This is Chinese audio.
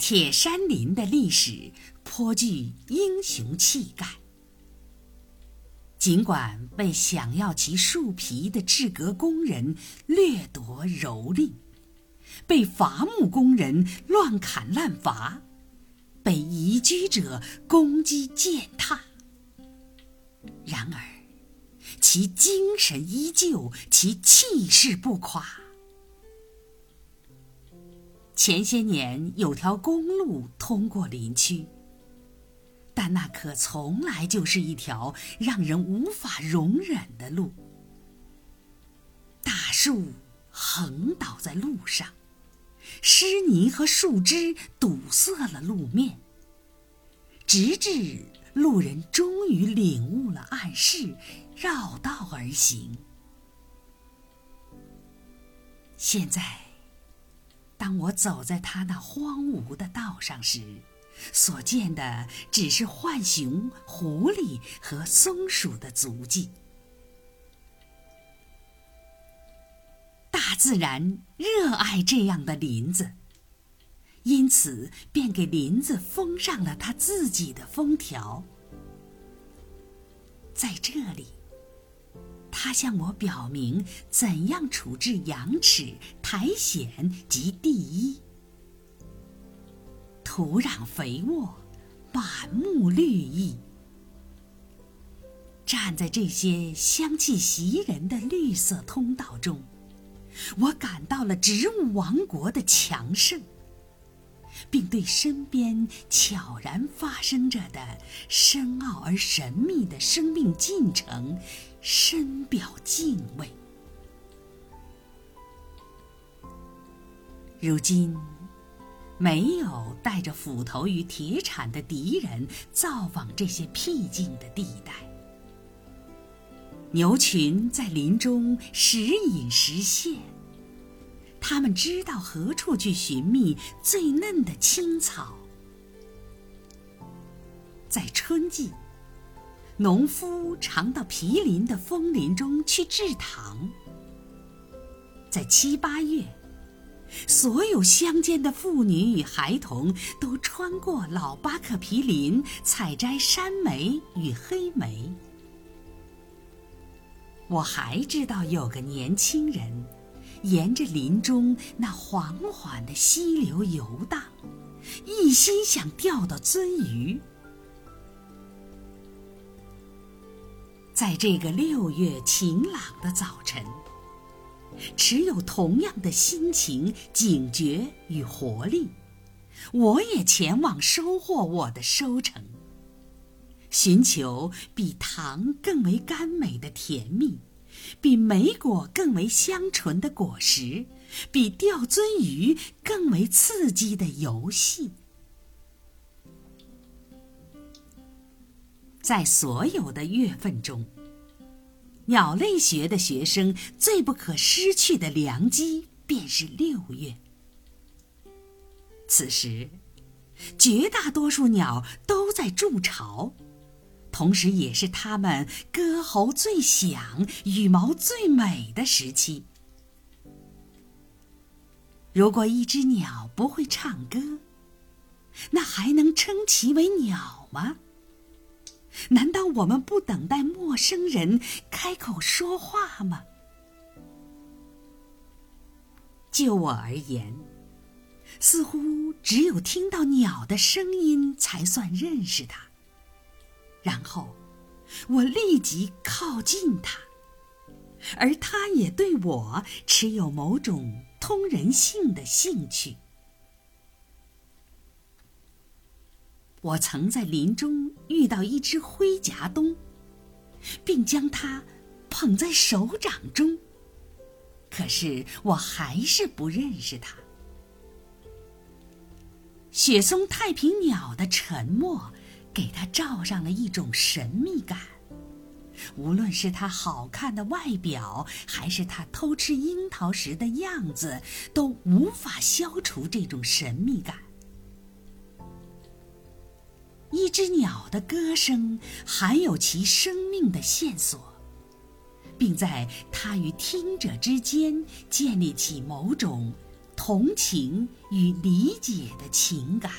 铁山林的历史颇具英雄气概。尽管被想要其树皮的制革工人掠夺蹂躏，被伐木工人乱砍滥伐，被移居者攻击践踏，然而其精神依旧，其气势不垮。前些年有条公路通过林区。但那可从来就是一条让人无法容忍的路。大树横倒在路上，湿泥和树枝堵塞了路面，直至路人终于领悟了暗示，绕道而行。现在，当我走在他那荒芜的道上时，所见的只是浣熊、狐狸和松鼠的足迹。大自然热爱这样的林子，因此便给林子封上了它自己的封条。在这里，它向我表明怎样处置羊齿、苔藓及地衣。土壤肥沃，满目绿意。站在这些香气袭人的绿色通道中，我感到了植物王国的强盛，并对身边悄然发生着的深奥而神秘的生命进程深表敬畏。如今。没有带着斧头与铁铲的敌人造访这些僻静的地带。牛群在林中时隐时现，他们知道何处去寻觅最嫩的青草。在春季，农夫常到毗邻的枫林中去制糖。在七八月。所有乡间的妇女与孩童都穿过老巴克皮林，采摘山莓与黑莓。我还知道有个年轻人，沿着林中那缓缓的溪流游荡，一心想钓到鳟鱼。在这个六月晴朗的早晨。持有同样的心情、警觉与活力，我也前往收获我的收成，寻求比糖更为甘美的甜蜜，比莓果更为香醇的果实，比钓鳟鱼更为刺激的游戏。在所有的月份中。鸟类学的学生最不可失去的良机便是六月。此时，绝大多数鸟都在筑巢，同时也是它们歌喉最响、羽毛最美的时期。如果一只鸟不会唱歌，那还能称其为鸟吗？难道我们不等待陌生人开口说话吗？就我而言，似乎只有听到鸟的声音才算认识它。然后，我立即靠近它，而它也对我持有某种通人性的兴趣。我曾在林中遇到一只灰夹冬，并将它捧在手掌中。可是我还是不认识它。雪松太平鸟的沉默，给它罩上了一种神秘感。无论是它好看的外表，还是它偷吃樱桃时的样子，都无法消除这种神秘感。一只鸟的歌声含有其生命的线索，并在它与听者之间建立起某种同同情与理解的情感。